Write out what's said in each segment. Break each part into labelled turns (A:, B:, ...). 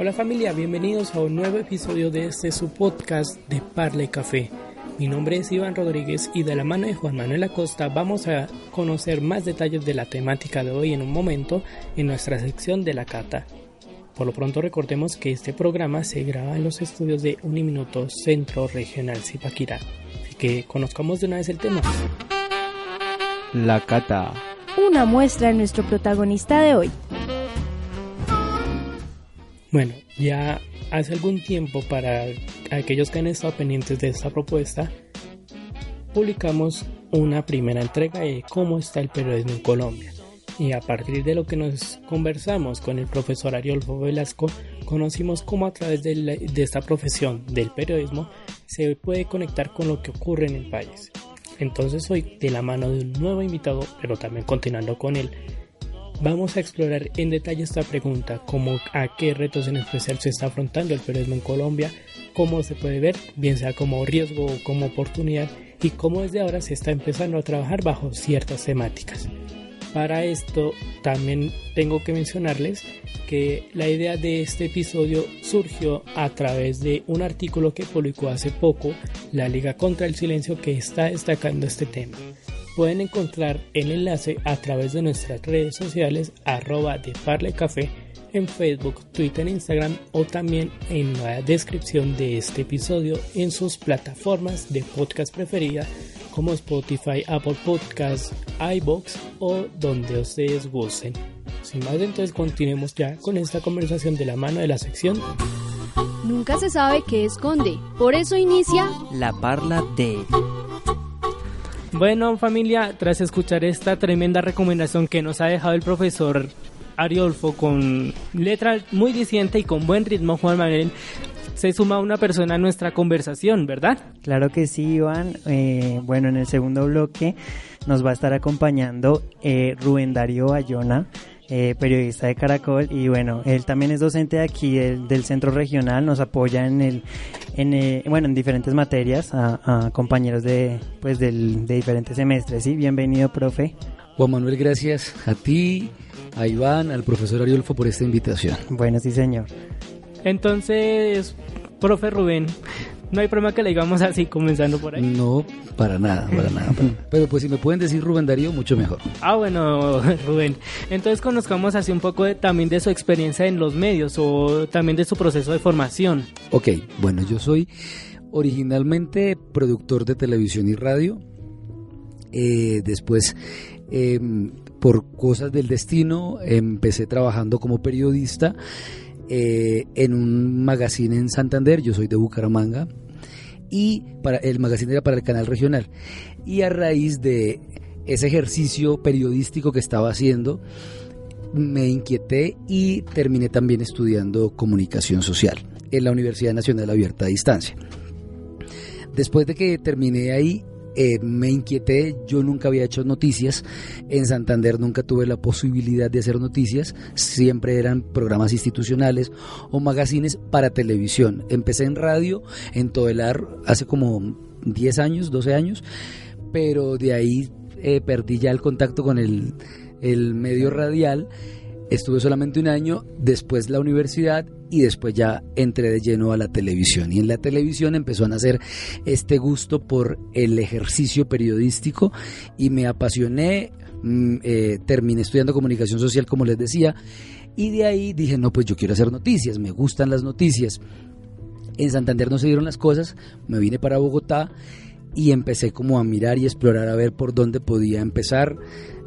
A: Hola familia, bienvenidos a un nuevo episodio de este su podcast de Parle Café. Mi nombre es Iván Rodríguez y de la mano de Juan Manuel Acosta vamos a conocer más detalles de la temática de hoy en un momento en nuestra sección de la cata. Por lo pronto recordemos que este programa se graba en los estudios de Uniminuto Centro Regional Zipaquirá. Así que conozcamos de una vez el tema.
B: La cata.
C: Una muestra de nuestro protagonista de hoy.
A: Bueno, ya hace algún tiempo para aquellos que han estado pendientes de esta propuesta, publicamos una primera entrega de cómo está el periodismo en Colombia. Y a partir de lo que nos conversamos con el profesor Ariolfo Velasco, conocimos cómo a través de, esta profesión del periodismo se puede conectar con lo que ocurre en el país. Entonces hoy, de la mano de un nuevo invitado, pero también continuando con él, Vamos a explorar en detalle esta pregunta, como a qué retos en especial se está afrontando el periodismo en Colombia, cómo se puede ver, bien sea como riesgo o como oportunidad, y cómo desde ahora se está empezando a trabajar bajo ciertas temáticas. Para esto también tengo que mencionarles que la idea de este episodio surgió a través de un artículo que publicó hace poco la Liga contra el Silencio que está destacando este tema pueden encontrar el enlace a través de nuestras redes sociales arroba de Parle Café en Facebook, Twitter, Instagram o también en la descripción de este episodio en sus plataformas de podcast preferida como Spotify, Apple Podcasts, iBox o donde ustedes gusten. Sin más, entonces continuemos ya con esta conversación de la mano de la sección.
C: Nunca se sabe qué esconde, por eso inicia
B: La Parla de...
A: Bueno familia, tras escuchar esta tremenda recomendación que nos ha dejado el profesor Ariolfo con letra muy diciente y con buen ritmo, Juan Manuel, se suma una persona a nuestra conversación, ¿verdad?
B: Claro que sí, Iván. Eh, bueno, en el segundo bloque nos va a estar acompañando eh, Rubén Darío Bayona. Eh, periodista de Caracol y bueno, él también es docente de aquí del, centro regional, nos apoya en el, en, eh, bueno, en diferentes materias a, compañeros de, pues del, de diferentes semestres, ¿sí? Bienvenido, profe.
D: Juan Manuel, gracias a ti, a Iván, al profesor Ariolfo por esta invitación.
B: Bueno, sí, señor.
A: Entonces, profe Rubén, no hay problema que le digamos así, comenzando por ahí.
D: No, para nada, para nada. Pero pues si me pueden decir Rubén Darío, mucho mejor.
A: Ah, bueno, Rubén. Entonces conozcamos así un poco también de su experiencia en los medios o también de su proceso de formación.
D: Ok, bueno, yo soy originalmente productor de televisión y radio. Eh, después, em, por cosas del destino, empecé trabajando como periodista eh, en un magazine en Santander, yo soy de Bucaramanga, y para, el magazine era para el canal regional. Y a raíz de ese ejercicio periodístico que estaba haciendo, me inquieté y terminé también estudiando comunicación social en la Universidad Nacional Abierta a Distancia. Después de que terminé ahí, eh, me inquieté, yo nunca había hecho noticias, en Santander nunca tuve la posibilidad de hacer noticias, siempre eran programas institucionales o magazines para televisión. Empecé en radio, en Todelar, hace como 10 años, 12 años, pero de ahí eh, perdí ya el contacto con el, el medio radial Estuve solamente un año, después la universidad y después ya entré de lleno a la televisión. Y en la televisión empezó a nacer este gusto por el ejercicio periodístico y me apasioné. Mm, eh, terminé estudiando comunicación social, como les decía, y de ahí dije, no, pues yo quiero hacer noticias, me gustan las noticias. En Santander no se dieron las cosas, me vine para Bogotá y empecé como a mirar y explorar a ver por dónde podía empezar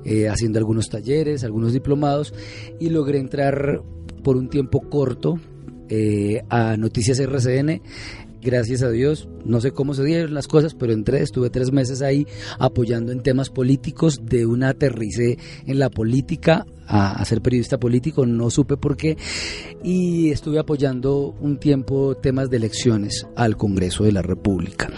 D: eh, haciendo algunos talleres, algunos diplomados y logré entrar por un tiempo corto eh, a Noticias RCN gracias a Dios, no sé cómo se dieron las cosas, pero entré, estuve tres meses ahí apoyando en temas políticos, de una aterricé en la política a, ser periodista político, no supe por qué, y estuve apoyando un tiempo temas de elecciones al Congreso de la República.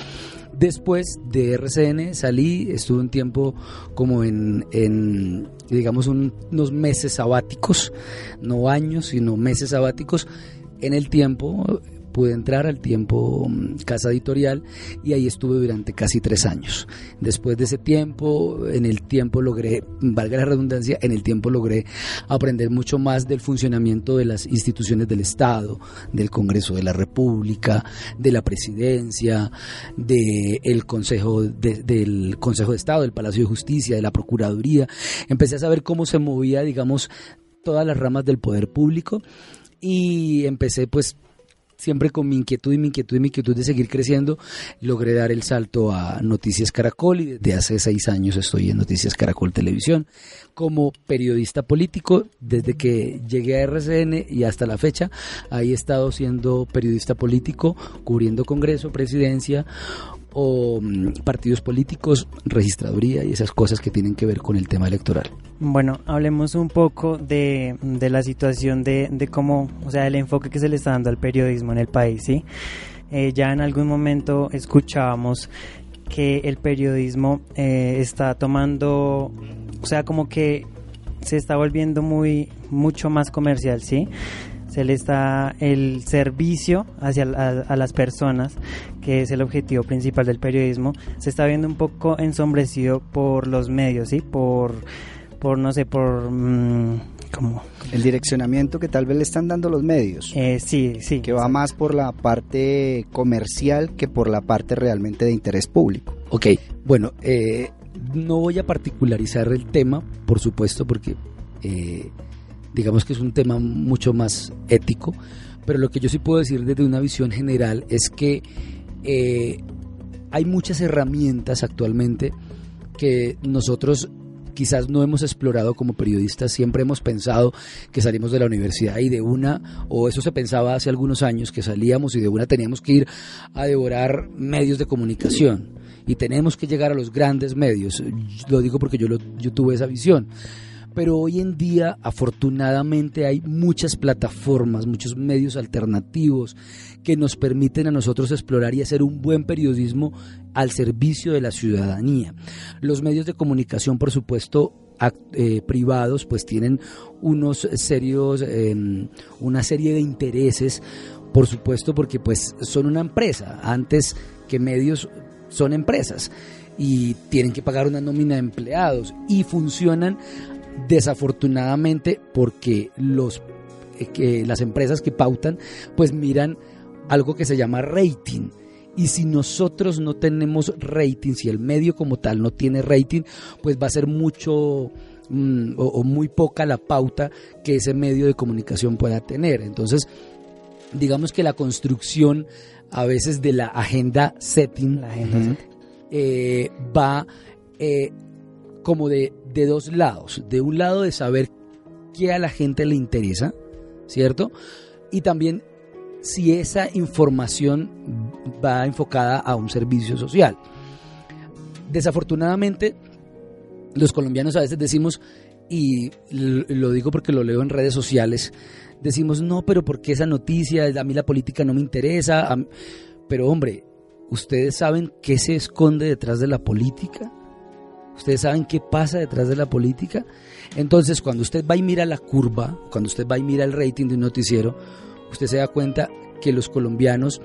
D: Después de RCN salí, estuve un tiempo como en, en digamos, unos meses sabáticos, no años, sino meses sabáticos. En el tiempo pude entrar al tiempo mm, Casa Editorial y ahí estuve durante casi tres años. Después de ese tiempo, en el tiempo logré, valga la redundancia, en el tiempo logré aprender mucho más del funcionamiento de las instituciones del Estado, del Congreso de la República, de la Presidencia, del Consejo del Consejo de Estado, del Palacio de Justicia, de la Procuraduría. Empecé a saber cómo se movía, digamos, todas las ramas del poder público y empecé pues siempre con mi inquietud y mi inquietud y mi inquietud de seguir creciendo, logré dar el salto a Noticias Caracol y desde hace seis años estoy en Noticias Caracol Televisión como periodista político. Desde que llegué a RCN y hasta la fecha, ahí he estado siendo periodista político, cubriendo Congreso, Presidencia, o mm, partidos políticos, registraduría y esas cosas que tienen que ver con el tema electoral.
B: Bueno, hablemos un poco de, de la situación de, de, cómo, o sea, el enfoque que se le está dando al periodismo en el país, ¿sí? Eh, ya en algún momento escuchábamos que el periodismo eh, está tomando, o sea, como que se está volviendo muy, mucho más comercial, ¿sí? Se le está el servicio hacia a, las personas, que es el objetivo principal del periodismo, se está viendo un poco ensombrecido por los medios, ¿sí? Por, por no sé, por... Mm,
E: como el direccionamiento que tal vez le están dando los medios.
B: Eh, sí, sí.
E: Que va más por la parte comercial que por la parte realmente de interés público.
D: Ok, bueno, eh, no voy a particularizar el tema, por supuesto, porque eh, digamos que es un tema mucho más ético, pero lo que yo sí puedo decir desde una visión general es que eh, hay muchas herramientas actualmente que nosotros quizás no hemos explorado como periodistas, siempre hemos pensado que salimos de la universidad y de una, o eso se pensaba hace algunos años, que salíamos y de una teníamos que ir a devorar medios de comunicación. Y tenemos que llegar a los grandes medios. Lo digo porque yo, yo tuve esa visión pero hoy en día afortunadamente hay muchas plataformas, muchos medios alternativos que nos permiten a nosotros explorar y hacer un buen periodismo al servicio de la ciudadanía. Los medios de comunicación, por supuesto, eh, privados, pues tienen unos serios, em, una serie de intereses, por supuesto, porque pues son una empresa, antes que medios son empresas y tienen que pagar una nómina de empleados y funcionan desafortunadamente porque los eh, que las empresas que pautan pues miran algo que se llama rating. Y si nosotros no tenemos rating si el medio como tal no tiene rating pues va a ser mucho mm, o, muy poca la pauta que ese medio de comunicación pueda tener. Entonces digamos que la construcción a veces de la agenda setting, eh, va eh, como de, de dos lados. De un lado de saber qué a la gente le interesa, ¿cierto? Y también si esa información va enfocada a un servicio social. Desafortunadamente, los colombianos a veces decimos, y lo digo porque lo leo en redes sociales, decimos, no, pero porque esa noticia, a mí la política no me interesa, pero hombre, ¿ustedes saben qué se esconde detrás de la política? Ustedes saben qué pasa detrás de la política. Entonces, cuando usted va y mira la curva, cuando usted va y mira el rating de un noticiero, usted se da cuenta que los colombianos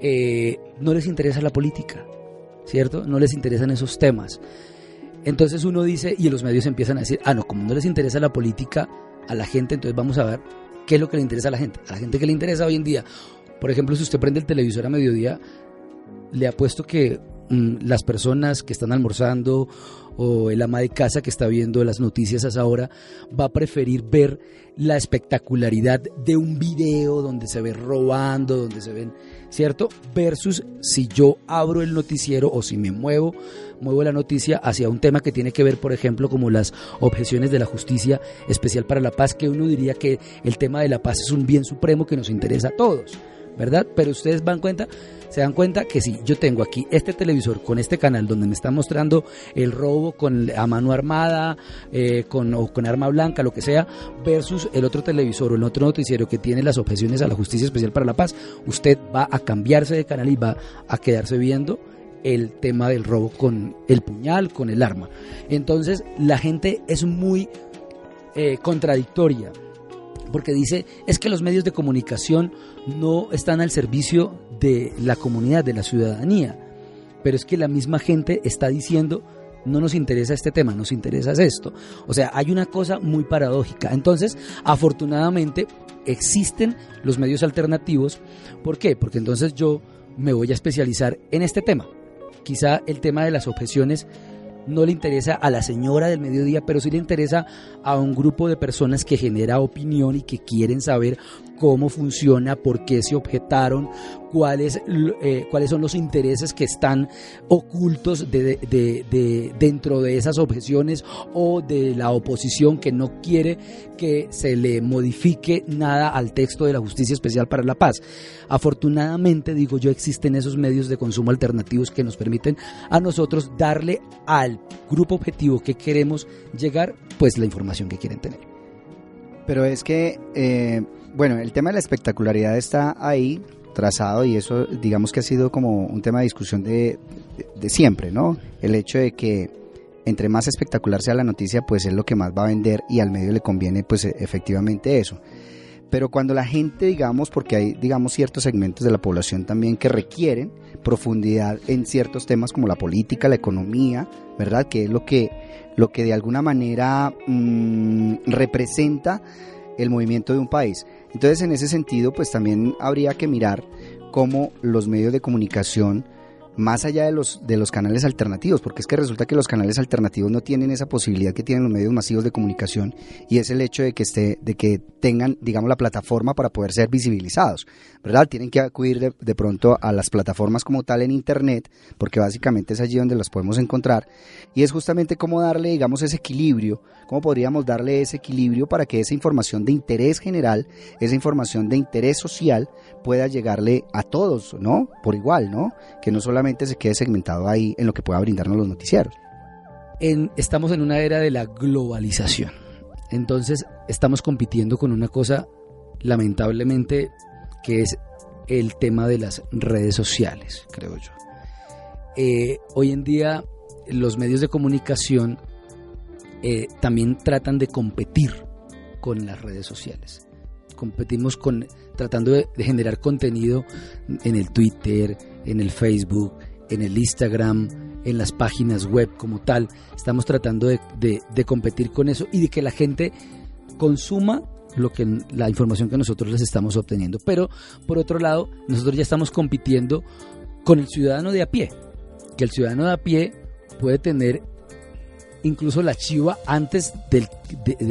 D: eh, no les interesa la política, ¿cierto? No les interesan esos temas. Entonces uno dice, y los medios empiezan a decir, ah, no, como no les interesa la política a la gente, entonces vamos a ver qué es lo que le interesa a la gente. A la gente que le interesa hoy en día, por ejemplo, si usted prende el televisor a mediodía, le apuesto que las personas que están almorzando o el ama de casa que está viendo las noticias a esa hora va a preferir ver la espectacularidad de un video donde se ve robando, donde se ven, ¿cierto? Versus si yo abro el noticiero o si me muevo, muevo la noticia hacia un tema que tiene que ver, por ejemplo, como las objeciones de la justicia especial para la paz, que uno diría que el tema de la paz es un bien supremo que nos interesa a todos ¿verdad? Pero ustedes van cuenta, se dan cuenta que si yo tengo aquí este televisor con este canal donde me está mostrando el robo con a mano armada, eh, con, o con arma blanca, lo que sea, versus el otro televisor o el otro noticiero que tiene las objeciones a la Justicia Especial para la Paz, usted va a cambiarse de canal y va a quedarse viendo el tema del robo con el puñal, con el arma. Entonces la gente es muy eh, contradictoria porque dice es que los medios de comunicación no están al servicio de la comunidad, de la ciudadanía, pero es que la misma gente está diciendo no nos interesa este tema, nos interesa esto. O sea, hay una cosa muy paradójica. Entonces, afortunadamente, existen los medios alternativos. ¿Por qué? Porque entonces yo me voy a especializar en este tema. Quizá el tema de las objeciones no le interesa a la señora del mediodía, pero sí le interesa a un grupo de personas que genera opinión y que quieren saber cómo funciona, por qué se objetaron, cuáles, eh, cuáles son los intereses que están ocultos de, dentro de esas objeciones o de la oposición que no quiere que se le modifique nada al texto de la Justicia Especial para la Paz. Afortunadamente, digo yo, existen esos medios de consumo alternativos que nos permiten a nosotros darle al grupo objetivo que queremos llegar, pues la información que quieren tener.
E: Pero es que, eh, bueno, el tema de la espectacularidad está ahí, trazado y eso digamos que ha sido como un tema de discusión de, de, siempre, ¿no? El hecho de que entre más espectacular sea la noticia, pues es lo que más va a vender y al medio le conviene pues e, efectivamente eso. Pero cuando la gente, digamos, porque hay, digamos, ciertos segmentos de la población también que requieren profundidad en ciertos temas como la política, la economía, ¿verdad? Que es lo que, lo que de alguna manera mm, representa el movimiento de un país. Entonces, en ese sentido, pues también habría que mirar cómo los medios de comunicación más allá de los, de los canales alternativos, porque es que resulta que los canales alternativos no tienen esa posibilidad que tienen los medios masivos de comunicación y es el hecho de que, esté, de que tengan, digamos, la plataforma para poder ser visibilizados, ¿verdad? Tienen que acudir de, de pronto a las plataformas como tal en Internet, porque básicamente es allí donde las podemos encontrar y es justamente cómo darle, digamos, ese equilibrio, cómo podríamos darle ese equilibrio para que esa información de interés general, esa información de interés social, pueda llegarle a todos, ¿no? Por igual, ¿no? Que no solamente se quede segmentado ahí en lo que pueda brindarnos los noticieros.
D: estamos en una era de la globalización. Entonces estamos compitiendo con una cosa lamentablemente que es el tema de las redes sociales, creo yo. Eh, hoy en día los medios de comunicación eh, también tratan de competir con las redes sociales. Competimos con tratando de, generar contenido en el Twitter, en el Facebook, en el Instagram, en las páginas web como tal. Estamos tratando de, de, competir con eso y de que la gente consuma lo que la información que nosotros les estamos obteniendo. Pero por otro lado, nosotros ya estamos compitiendo con el ciudadano de a pie, que el ciudadano de a pie puede tener incluso la chiva antes de,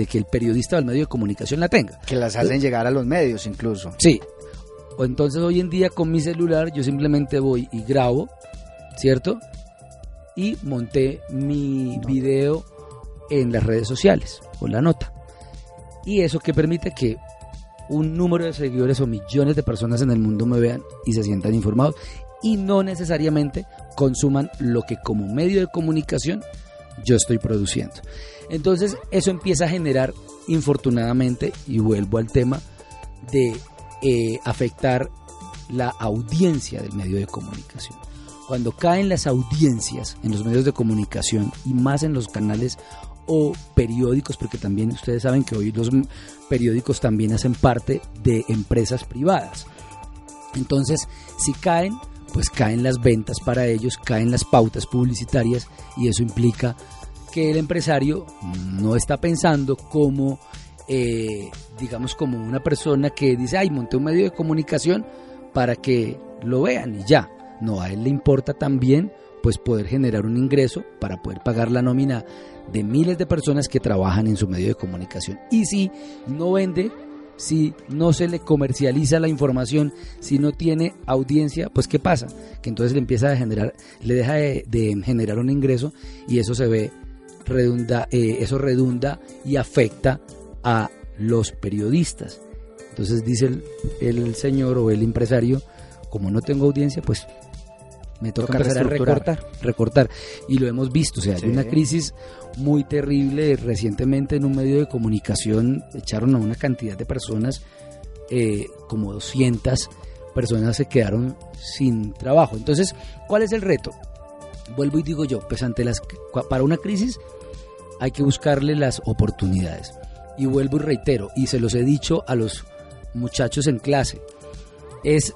D: que el periodista o el medio de comunicación la tenga.
E: Que las hacen llegar a los medios incluso.
D: Sí. O entonces hoy en día con mi celular yo simplemente voy y grabo, ¿cierto? Y monté mi video en las redes sociales, con la nota. Y eso que permite que un número de seguidores o millones de personas en el mundo me vean y se sientan informados y no necesariamente consuman lo que como medio de comunicación yo estoy produciendo. Entonces eso empieza a generar, infortunadamente, y vuelvo al tema, de eh, afectar la audiencia del medio de comunicación. Cuando caen las audiencias en los medios de comunicación y más en los canales o periódicos, porque también ustedes saben que hoy los periódicos también hacen parte de empresas privadas. Entonces, si caen, pues caen las ventas para ellos, caen las pautas publicitarias y eso implica que el empresario no está pensando como, eh, digamos, como una persona que dice, ay, monté un medio de comunicación para que lo vean y ya. No, a él le importa también pues poder generar un ingreso para poder pagar la nómina de miles de personas que trabajan en su medio de comunicación. Y si no vende, si no se le comercializa la información, si no tiene audiencia, pues ¿qué pasa? Que entonces le empieza a generar, le deja de, generar un ingreso y eso se ve, redunda, eh, eso redunda y afecta a los periodistas. Entonces dice el, el señor o el empresario, como no tengo audiencia, pues me toca,
E: Toca
D: empezar a recortar, recortar. Y lo hemos visto, o sea, hay una crisis muy terrible. Recientemente en un medio de comunicación echaron a una cantidad de personas, eh, como 200 personas se quedaron sin trabajo. Entonces, ¿cuál es el reto? Vuelvo y digo yo, pues ante las, para una crisis hay que buscarle las oportunidades. Y vuelvo y reitero, y se los he dicho a los muchachos en clase, es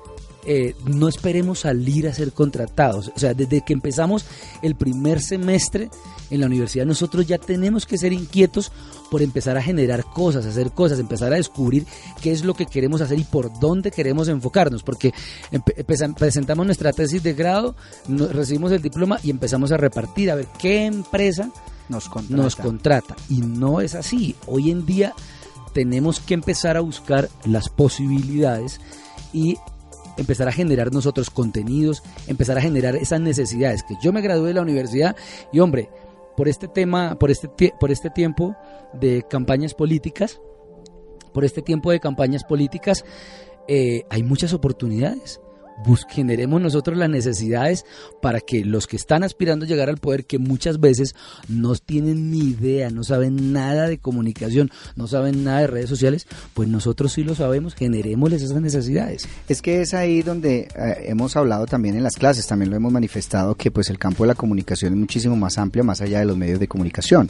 D: eh, no esperemos salir a ser contratados. O sea, desde que empezamos el primer semestre en la universidad, nosotros ya tenemos que ser inquietos por empezar a generar cosas, hacer cosas, empezar a descubrir qué es lo que queremos hacer y por dónde queremos enfocarnos. Porque presentamos nuestra tesis de grado, recibimos el diploma y empezamos a repartir, a ver qué empresa
E: Nos contrata.
D: nos contrata. Y no es así. Hoy en día tenemos que empezar a buscar las posibilidades y empezar a generar nosotros contenidos, empezar a generar esas necesidades. Que yo me gradué de la universidad y hombre, por este tema, por este, por este tiempo de campañas políticas, por este tiempo de campañas políticas, eh, hay muchas oportunidades. Generemos nosotros las necesidades para que los que están aspirando a llegar al poder, que muchas veces no tienen ni idea, no saben nada de comunicación, no saben nada de redes sociales, pues nosotros sí lo sabemos, generémosles esas necesidades.
E: Es que es ahí donde eh, hemos hablado también en las clases, también lo hemos manifestado que pues el campo de la comunicación es muchísimo más amplio más allá de los medios de comunicación.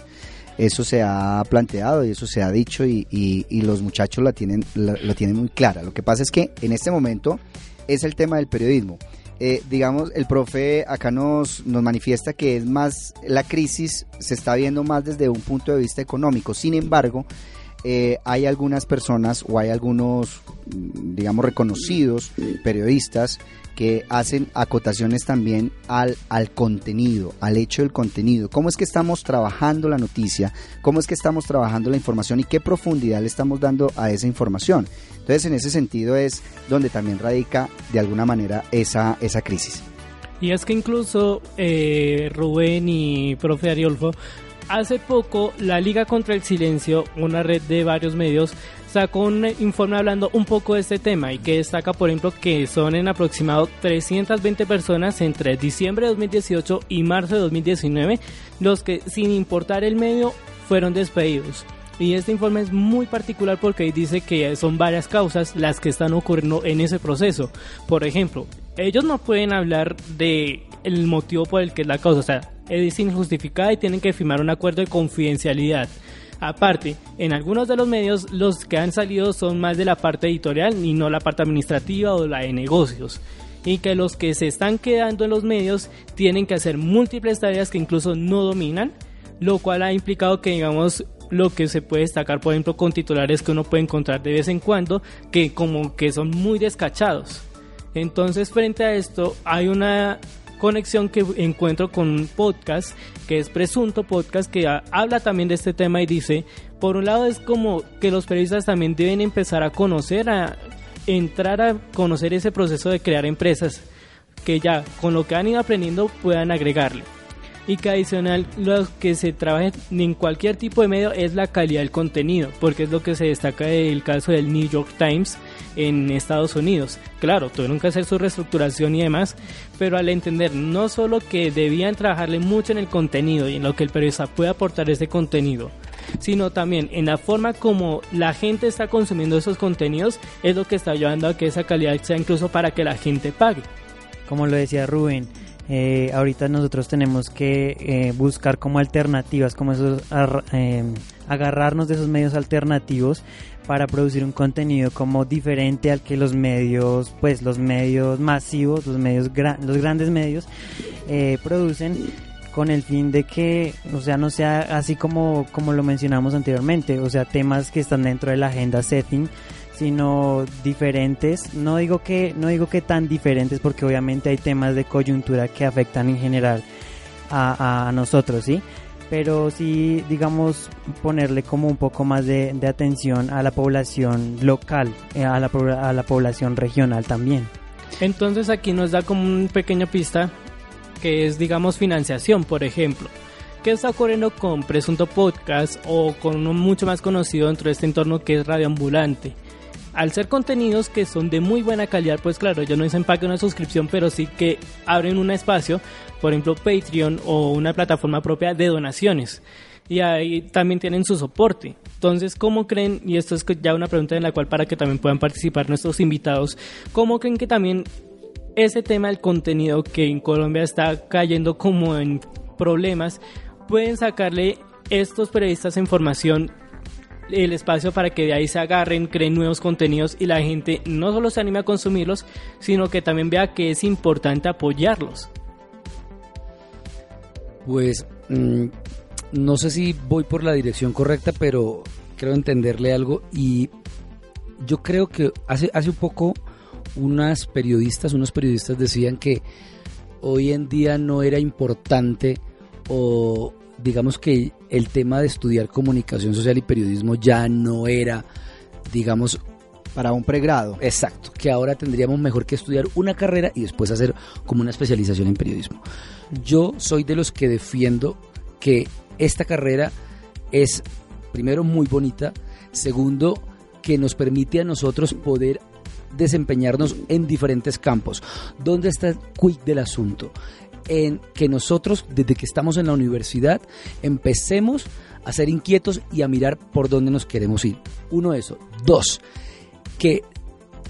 E: Eso se ha planteado y eso se ha dicho y, y- y los muchachos la tienen, la, tienen muy clara. Lo que pasa es que en este momento es el tema del periodismo. Eh, digamos, el profe acá nos, nos manifiesta que es más, la crisis se está viendo más desde un punto de vista económico. Sin embargo, eh, hay algunas personas o hay algunos, mm, digamos, reconocidos periodistas que hacen acotaciones también al, al contenido, al hecho del contenido. ¿Cómo es que estamos trabajando la noticia? ¿Cómo es que estamos trabajando la información? ¿Y qué profundidad le estamos dando a esa información? Entonces, en ese sentido es donde también radica de alguna manera esa, esa crisis.
A: Y es que incluso eh, Rubén y profe Ariolfo, hace poco la Liga contra el Silencio, una red de varios medios, sacó un informe hablando un poco de este tema y que destaca, por ejemplo, que son en aproximado 320 personas entre diciembre de 2018 y marzo de 2019 los que, sin importar el medio, fueron despedidos. Y este informe es muy particular porque dice que son varias causas las que están ocurriendo en ese proceso. Por ejemplo, ellos no pueden hablar de el motivo por el que es la causa, o sea, es injustificada y tienen que firmar un acuerdo de confidencialidad. Aparte, en algunos de los medios los que han salido son más de la parte editorial y no la parte administrativa o la de negocios. Y que los que se están quedando en los medios tienen que hacer múltiples tareas que incluso no dominan, lo cual ha implicado que digamos lo que se puede destacar por ejemplo con titulares que uno puede encontrar de vez en cuando que como que son muy descachados. Entonces frente a esto hay una conexión que encuentro con un podcast que es Presunto Podcast que ha- habla también de este tema y dice, por un lado es como que los periodistas también deben empezar a conocer, a entrar a conocer ese proceso de crear empresas que ya con lo que han ido aprendiendo puedan agregarle. Y que adicional lo que se trabaja en cualquier tipo de medio es la calidad del contenido, porque es lo que se destaca del caso del New York Times en Estados Unidos. Claro, tuvieron que hacer su reestructuración y demás, pero al entender no solo que debían trabajarle mucho en el contenido y en lo que el periodista puede aportar ese contenido, sino también en la forma como la gente está consumiendo esos contenidos, es lo que está llevando a que esa calidad sea incluso para que la gente pague.
B: como lo decía Rubén, eh, ahorita nosotros tenemos que eh, buscar como alternativas, como esos, eh, agarrarnos de esos medios alternativos para producir un contenido como diferente al que los medios, pues los medios masivos, los medios, gra- los grandes medios eh, producen con el fin de que, o sea, no sea así como, como lo mencionamos anteriormente, o sea, temas que están dentro de la agenda setting, sino diferentes. No digo que no digo que tan diferentes porque obviamente hay temas de coyuntura que afectan en general a, a nosotros, ¿sí? Pero sí, digamos, ponerle como un poco más de, de atención a la población local, eh, a la, a la población regional también.
A: Entonces aquí nos da como un pequeño pista que es digamos financiación, por ejemplo. ¿Qué está ocurriendo con Presunto Podcast o con uno mucho más conocido dentro de este entorno que es Radio Ambulante? Al ser contenidos que son de muy buena calidad, pues claro, ellos no dicen pague una suscripción, pero sí que abren un espacio, por ejemplo Patreon o una plataforma propia de donaciones. Y ahí también tienen su soporte. Entonces, ¿cómo creen, y esto es ya una pregunta en la cual para que también puedan participar nuestros invitados, ¿cómo creen que también ese tema del contenido que en Colombia está cayendo como en problemas, pueden sacarle estos periodistas información el espacio para que de ahí se agarren, creen nuevos contenidos y la gente no solo se anime a consumirlos, sino que también vea que es importante apoyarlos.
D: Pues mm, no sé si voy por la dirección correcta, pero creo entenderle algo y yo creo que hace, hace un poco unas periodistas, unos periodistas decían que hoy en día no era importante o digamos que el tema de estudiar comunicación social y periodismo ya no era, digamos,
E: para un pregrado.
D: Exacto, que ahora tendríamos mejor que estudiar una carrera y después hacer como una especialización en periodismo. Yo soy de los que defiendo que esta carrera es, primero, muy bonita, segundo, que nos permite a nosotros poder desempeñarnos en diferentes campos. ¿Dónde está el quick del asunto? En que nosotros, desde que estamos en la universidad, empecemos a ser inquietos y a mirar por dónde nos queremos ir. Uno, eso. Dos, que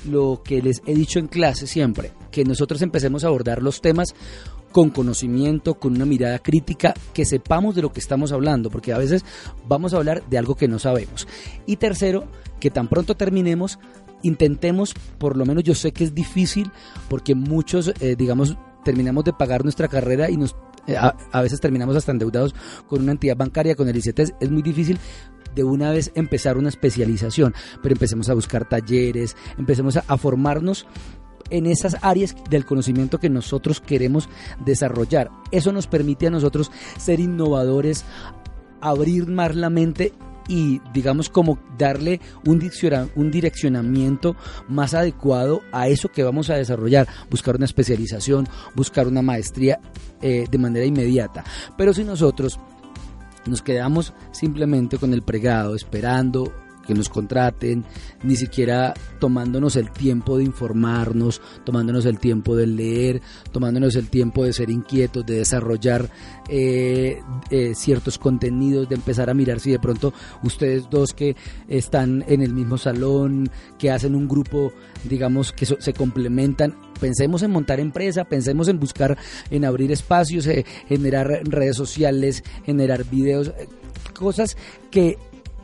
D: lo que les he dicho en clase siempre, que nosotros empecemos a abordar los temas con conocimiento, con una mirada crítica, que sepamos de lo que estamos hablando, porque a veces vamos a hablar de algo que no sabemos. Y tercero, que tan pronto terminemos, intentemos, por lo menos yo sé que es difícil, porque muchos, eh, digamos, terminamos de pagar nuestra carrera y nos eh, a, veces terminamos hasta endeudados con una entidad bancaria, con el ICT, es muy difícil de una vez empezar una especialización, pero empecemos a buscar talleres, empecemos a, formarnos en esas áreas del conocimiento que nosotros queremos desarrollar. Eso nos permite a nosotros ser innovadores, abrir más la mente y digamos como darle un, un direccionamiento más adecuado a eso que vamos a desarrollar, buscar una especialización, buscar una maestría eh, de manera inmediata. Pero si nosotros nos quedamos simplemente con el pregado, esperando que nos contraten, ni siquiera tomándonos el tiempo de informarnos, tomándonos el tiempo de leer, tomándonos el tiempo de ser inquietos, de desarrollar eh, eh, ciertos contenidos, de empezar a mirar si de pronto ustedes dos que están en el mismo salón, que hacen un grupo, digamos, que se complementan, pensemos en montar empresa, pensemos en buscar, en abrir espacios, eh, generar redes sociales, generar videos, cosas que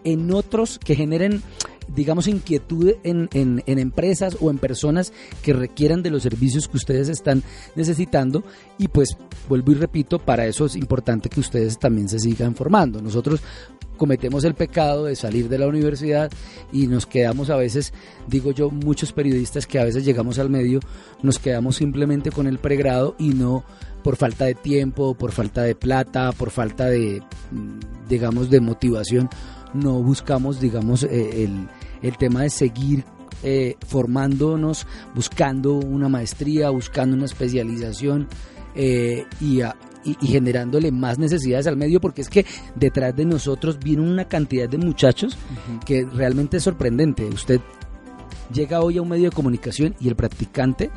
D: en otros que generen digamos, inquietud en, en, empresas o en personas que requieran de los servicios que ustedes están necesitando. Y pues, vuelvo y repito, para eso es importante que ustedes también se sigan formando. Nosotros cometemos el pecado de salir de la universidad y nos quedamos a veces, digo yo, muchos periodistas que a veces llegamos al medio, nos quedamos simplemente con el pregrado y no por falta de tiempo, por falta de plata, por falta de, mm, digamos, de motivación no buscamos, digamos, eh, el, el, tema de seguir eh, formándonos, buscando una maestría, buscando una especialización eh, y, y, generándole más necesidades al medio, porque es que detrás de nosotros viene una cantidad de muchachos que realmente es sorprendente. Usted llega hoy a un medio de comunicación y el practicante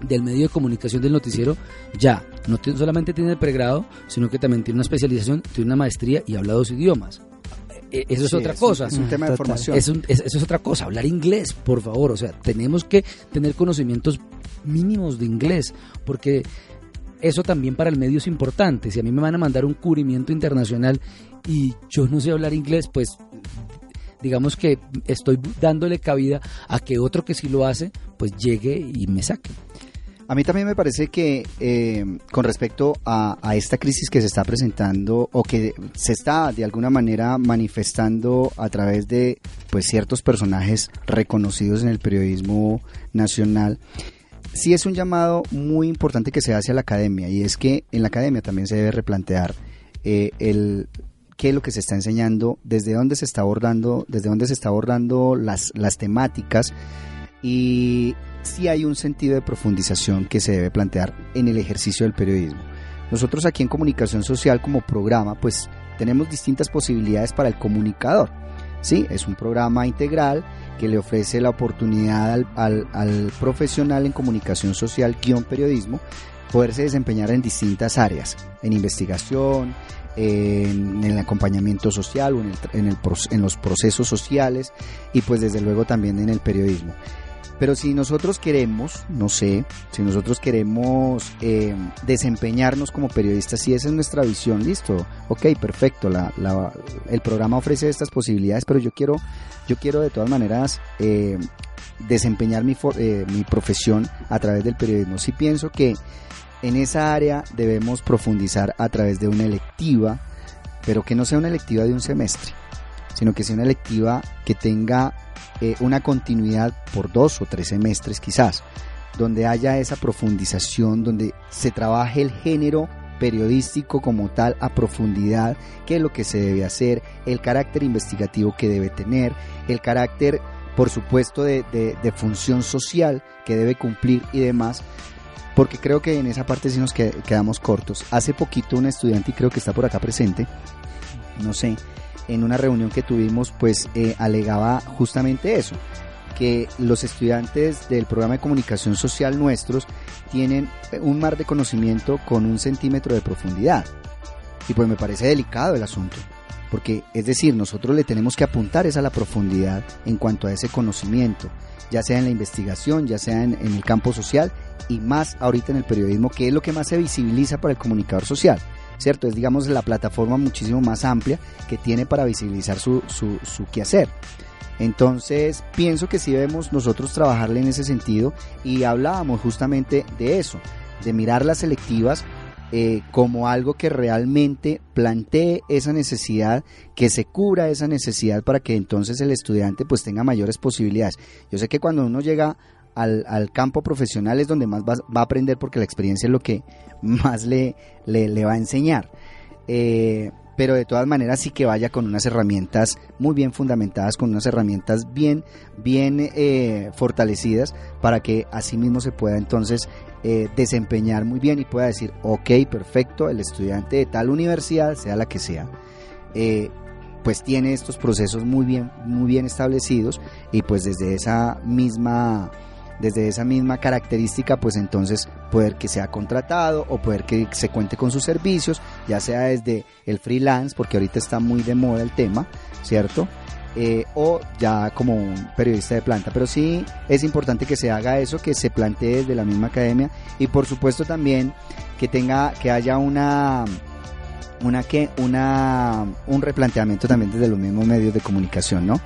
D: del medio de comunicación del noticiero ya no solamente tiene el pregrado, sino que también tiene una especialización, tiene una maestría y habla dos idiomas. Eh, eso es otra cosa.
E: Es un tema de formación.
D: eso es otra cosa, hablar inglés, por favor. O sea, tenemos que tener conocimientos mínimos de inglés, porque eso también para el medio es importante. Si a mí me van a mandar un cubrimiento internacional y yo no sé hablar inglés, pues digamos que estoy dándole cabida a que otro que sí lo hace, pues llegue y me saque.
E: A mí también me parece que eh, con respecto a, esta crisis que se está presentando o que se está de alguna manera manifestando a través de pues ciertos personajes reconocidos en el periodismo nacional, sí es un llamado muy importante que se hace a la academia y es que en la academia también se debe replantear eh, el qué es lo que se está enseñando, desde dónde se está abordando, desde dónde se está abordando las, las temáticas y sí hay un sentido de profundización que se debe plantear en el ejercicio del periodismo. Nosotros aquí en Comunicación Social como programa, pues tenemos distintas posibilidades para el comunicador. Sí, es un programa integral que le ofrece la oportunidad al, al, profesional en comunicación social guion periodismo poderse desempeñar en distintas áreas, en investigación, en, el acompañamiento social o en, en, el, en los procesos sociales y pues desde luego también en el periodismo. Pero si nosotros queremos, no sé, si nosotros queremos eh, desempeñarnos como periodistas, si esa es nuestra visión, listo, ok, perfecto, la, la, el programa ofrece estas posibilidades, pero yo quiero, yo quiero de todas maneras eh, desempeñar mi, eh, mi profesión a través del periodismo. Si pienso que en esa área debemos profundizar a través de una electiva, pero que no sea una electiva de un semestre, sino que sea una electiva que tenga eh, una continuidad por dos o tres semestres quizás, donde haya esa profundización, donde se trabaje el género periodístico como tal a profundidad, qué es lo que se debe hacer, el carácter investigativo que debe tener, el carácter, por supuesto, de, de, función social que debe cumplir y demás, porque creo que en esa parte sí nos quedamos cortos. Hace poquito un estudiante, y creo que está por acá presente, no sé, en una reunión que tuvimos, pues eh, alegaba justamente eso, que los estudiantes del programa de comunicación social nuestros tienen un mar de conocimiento con un centímetro de profundidad. Y pues me parece delicado el asunto, porque es decir, nosotros le tenemos que apuntar esa la profundidad en cuanto a ese conocimiento, ya sea en la investigación, ya sea en, en el campo social y más ahorita en el periodismo, que es lo que más se visibiliza para el comunicador social. ¿Cierto? Es, digamos, la plataforma muchísimo más amplia que tiene para visibilizar su, su, su quehacer. Entonces, pienso que sí debemos nosotros trabajarle en ese sentido y hablábamos justamente de eso, de mirar las selectivas eh, como algo que realmente plantee esa necesidad, que se cubra esa necesidad para que entonces el estudiante pues tenga mayores posibilidades. Yo sé que cuando uno llega al, al campo profesional es donde más va, a aprender porque la experiencia es lo que más le, le, va a enseñar. Eh, pero de todas maneras sí que vaya con unas herramientas muy bien fundamentadas, con unas herramientas bien, bien eh, fortalecidas para que así mismo se pueda entonces eh, desempeñar muy bien y pueda decir, ok, perfecto, el estudiante de tal universidad, sea la que sea, pues tiene estos procesos muy bien, muy bien establecidos y pues desde esa misma desde esa misma característica, pues entonces poder que sea contratado o poder que se cuente con sus servicios, ya sea desde el freelance, porque ahorita está muy de moda el tema, ¿cierto? Eh, o ya como un periodista de planta. Pero sí es importante que se haga eso, que se plantee desde la misma academia y por supuesto también que tenga, que haya una una que una un replanteamiento también desde los mismos medios de comunicación, ¿no?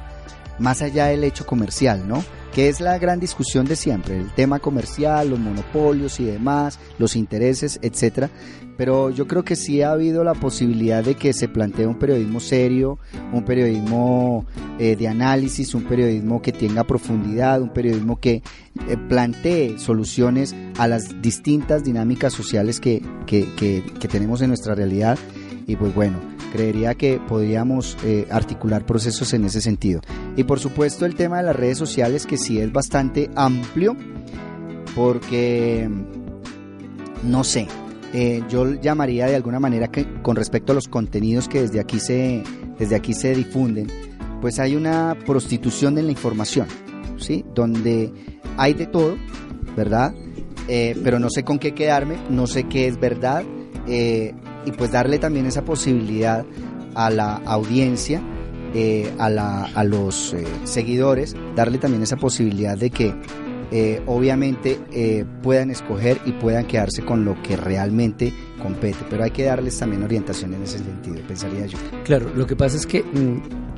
E: Más allá del hecho comercial, ¿no? Que es la gran discusión de siempre, el tema comercial, los monopolios y demás, los intereses, etcétera. Pero yo creo que sí ha habido la posibilidad de que se plantee un periodismo serio, un periodismo eh, de análisis, un periodismo que tenga profundidad, un periodismo que eh, plantee soluciones a las distintas dinámicas sociales que, que, que tenemos en nuestra realidad. Y pues bueno, creería que podríamos eh, articular procesos en ese sentido. Y por supuesto el tema de las redes sociales que sí es bastante amplio porque, no sé, eh, yo llamaría de alguna manera que con respecto a los contenidos que desde aquí se, desde aquí se difunden, pues hay una prostitución de la información, ¿sí? Donde hay de todo, ¿verdad? Eh, pero no sé con qué quedarme, no sé qué es verdad, y pues darle también esa posibilidad a la audiencia, eh, a, la, a, los eh, seguidores, darle también esa posibilidad de que eh, obviamente puedan escoger y puedan quedarse con lo que realmente compete, pero hay que darles también orientación en ese sentido, pensaría yo.
D: Claro, lo que pasa es que mm,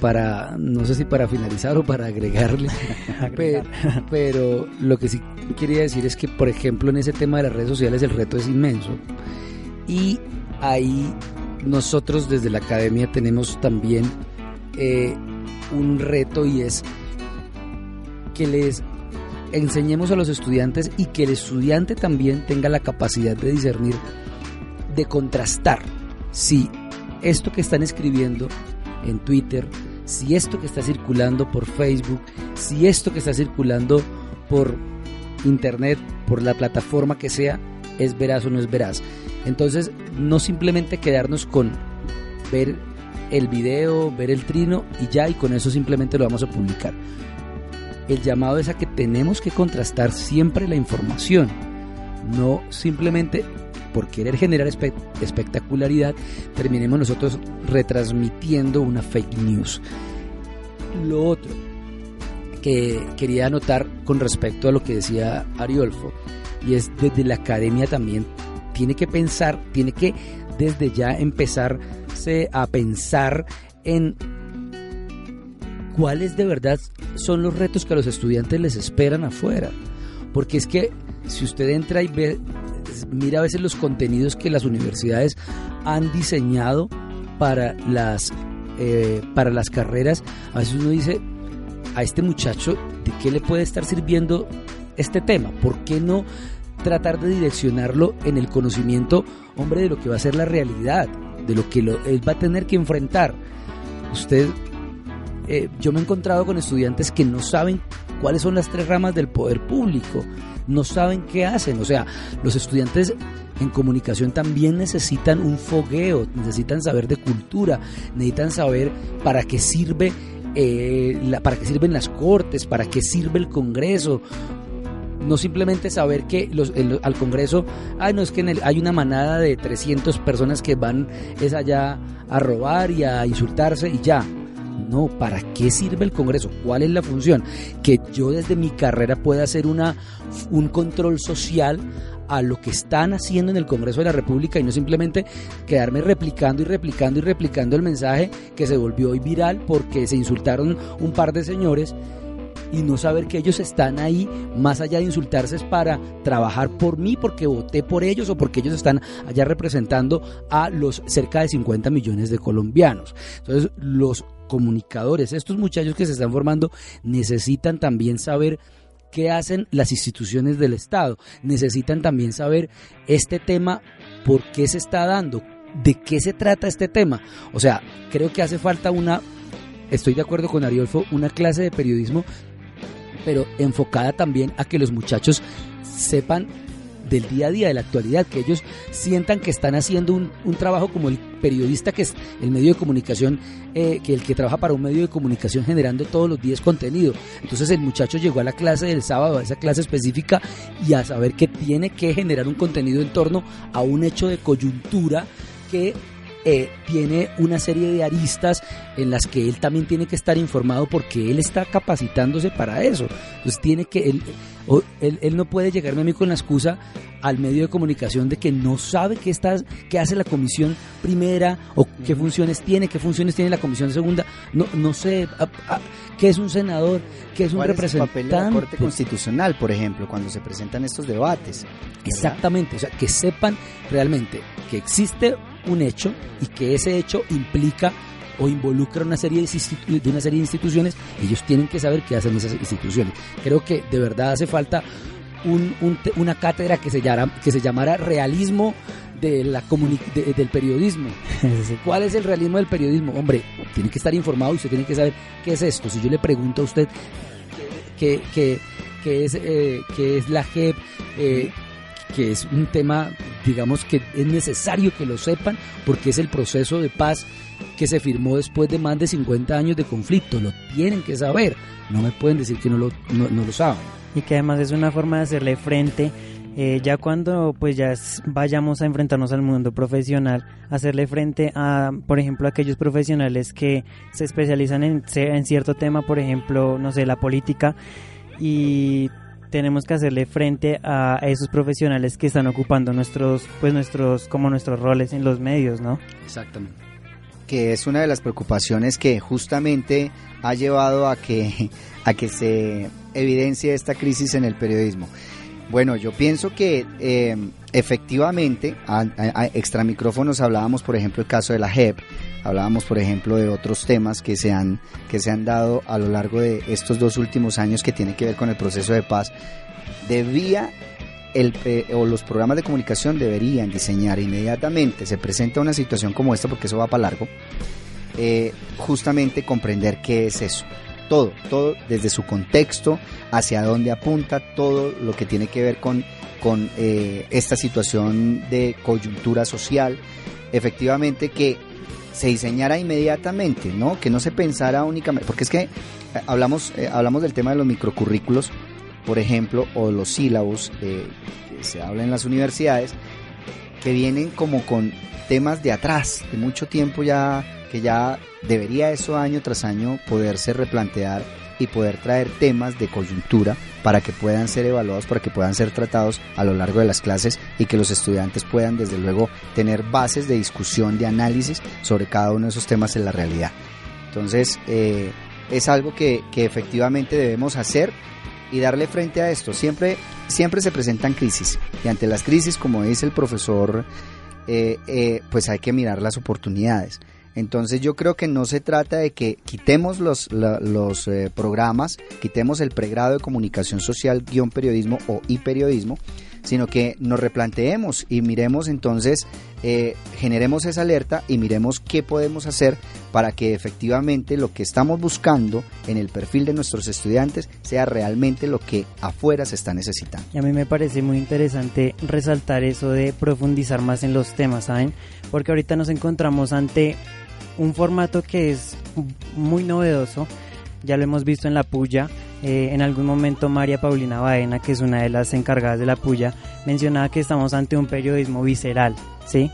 D: para, no sé si para finalizar o para agregarle, pero, pero, lo que sí quería decir es que, por ejemplo, en ese tema de las redes sociales el reto es inmenso, y ahí nosotros desde la academia tenemos también eh, un reto y es que les enseñemos a los estudiantes y que el estudiante también tenga la capacidad de discernir, de contrastar si esto que están escribiendo en Twitter, si esto que está circulando por Facebook, si esto que está circulando por Internet, por la plataforma que sea, es veraz o no es veraz. Entonces, no simplemente quedarnos con ver el video, ver el trino y ya, y con eso simplemente lo vamos a publicar. El llamado es a que tenemos que contrastar siempre la información, no simplemente por querer generar espectacularidad, terminemos nosotros retransmitiendo una fake news. Lo otro que quería anotar con respecto a lo que decía Ariolfo, y es desde la academia también, tiene que pensar, tiene que desde ya empezarse a pensar en cuáles de verdad son los retos que a los estudiantes les esperan afuera. Porque es que si usted entra y ve, mira a veces los contenidos que las universidades han diseñado para las, eh, para las carreras, a veces uno dice, a este muchacho, ¿de qué le puede estar sirviendo este tema? ¿Por qué no tratar de direccionarlo en el conocimiento, hombre, de lo que va a ser la realidad, de lo que él va a tener que enfrentar? Usted, eh, yo me he encontrado con estudiantes que no saben cuáles son las tres ramas del poder público, no saben qué hacen, o sea, los estudiantes en comunicación también necesitan un fogueo, necesitan saber de cultura, necesitan saber para qué sirve eh, para qué sirven las cortes, para qué sirve el Congreso. No simplemente saber que los, al Congreso, ay, no es que hay una manada de 300 personas que van es allá a robar y a insultarse y ya. No, ¿para qué sirve el Congreso? ¿Cuál es la función? Que yo desde mi carrera pueda hacer una, un control social a lo que están haciendo en el Congreso de la República y no simplemente quedarme replicando y replicando y replicando el mensaje que se volvió hoy viral porque se insultaron un par de señores y no saber que ellos están ahí, más allá de insultarse, es para trabajar por mí, porque voté por ellos o porque ellos están allá representando a los cerca de 50 millones de colombianos. Entonces, los comunicadores, estos muchachos que se están formando, necesitan también saber qué hacen las instituciones del Estado. Necesitan también saber este tema, por qué se está dando, de qué se trata este tema. O sea, creo que hace falta una, estoy de acuerdo con Ariolfo, una clase de periodismo, pero enfocada también a que los muchachos sepan del día a día, de la actualidad, que ellos sientan que están haciendo un, trabajo como el periodista que es el medio de comunicación, eh, que el que trabaja para un medio de comunicación generando todos los días contenido. Entonces el muchacho llegó a la clase del sábado, a esa clase específica, y a saber que tiene que generar un contenido en torno a un hecho de coyuntura que eh, tiene una serie de aristas en las que él también tiene que estar informado porque él está capacitándose para eso. Entonces tiene que, él, él, no puede llegarme a mí con la excusa al medio de comunicación de que no sabe qué, está, qué hace la comisión primera o qué funciones tiene, qué funciones tiene la comisión segunda. No, no sé qué es un senador, qué es un representante.
E: Es el papel de la Corte Constitucional, por ejemplo, cuando se presentan estos debates.
D: Exactamente, o sea, que sepan realmente que existe un hecho y que ese hecho implica o involucra una serie de, una serie de instituciones, ellos tienen que saber qué hacen esas instituciones. Creo que de verdad hace falta una cátedra que se, llamara, que se llamara realismo de la del periodismo. ¿Cuál es el realismo del periodismo? Hombre, tiene que estar informado y usted tiene que saber qué es esto. Si yo le pregunto a usted qué, qué, es, eh, qué es la JEP, eh, que es un tema, digamos, que es necesario que lo sepan porque es el proceso de paz que se firmó después de más de 50 años de conflicto. Lo tienen que saber. No me pueden decir que no lo, no, lo saben.
B: Y que además es una forma de hacerle frente eh, ya cuando pues ya vayamos a enfrentarnos al mundo profesional, hacerle frente a, por ejemplo, aquellos profesionales que se especializan en, en cierto tema, por ejemplo, no sé, la política, y tenemos que hacerle frente a esos profesionales que están ocupando nuestros, pues nuestros, como nuestros roles en los medios, ¿no?
D: Exactamente.
E: Que es una de las preocupaciones que justamente ha llevado a que, a que se evidencie esta crisis en el periodismo. Bueno, yo pienso que eh, efectivamente, a, extra micrófonos hablábamos, por ejemplo, el caso de la JEP, hablábamos, por ejemplo, de otros temas que se han, que se han dado a lo largo de estos dos últimos años que tienen que ver con el proceso de paz. Debía el, o los programas de comunicación deberían diseñar inmediatamente, se presenta una situación como esta, porque eso va para largo, eh, justamente comprender qué es eso todo, todo desde su contexto, hacia dónde apunta, todo lo que tiene que ver con, con eh, esta situación de coyuntura social. Efectivamente que se diseñara inmediatamente, ¿no? Que no se pensara únicamente, porque es que eh, hablamos, eh, hablamos del tema de los microcurrículos, por ejemplo, o los sílabos que se habla en las universidades, que vienen como con temas de atrás, de mucho tiempo ya, que ya debería eso año tras año poderse replantear y poder traer temas de coyuntura para que puedan ser evaluados, para que puedan ser tratados a lo largo de las clases y que los estudiantes puedan desde luego tener bases de discusión, de análisis sobre cada uno de esos temas en la realidad. Entonces, eh, es algo que, efectivamente debemos hacer y darle frente a esto. Siempre, siempre se presentan crisis y ante las crisis, como dice el profesor, eh, eh, pues hay que mirar las oportunidades. Entonces yo creo que no se trata de que quitemos los, los eh, programas, quitemos el pregrado de comunicación social, guion periodismo o y periodismo, sino que nos replanteemos y miremos entonces, eh, generemos esa alerta y miremos qué podemos hacer para que efectivamente lo que estamos buscando en el perfil de nuestros estudiantes sea realmente lo que afuera se está necesitando.
B: Y a mí me parece muy interesante resaltar eso de profundizar más en los temas, ¿saben? Porque ahorita nos encontramos ante un formato que es muy novedoso, ya lo hemos visto en la puya. Eh, en algún momento María Paulina Baena, que es una de las encargadas de la puya, mencionaba que estamos ante un periodismo visceral, ¿sí?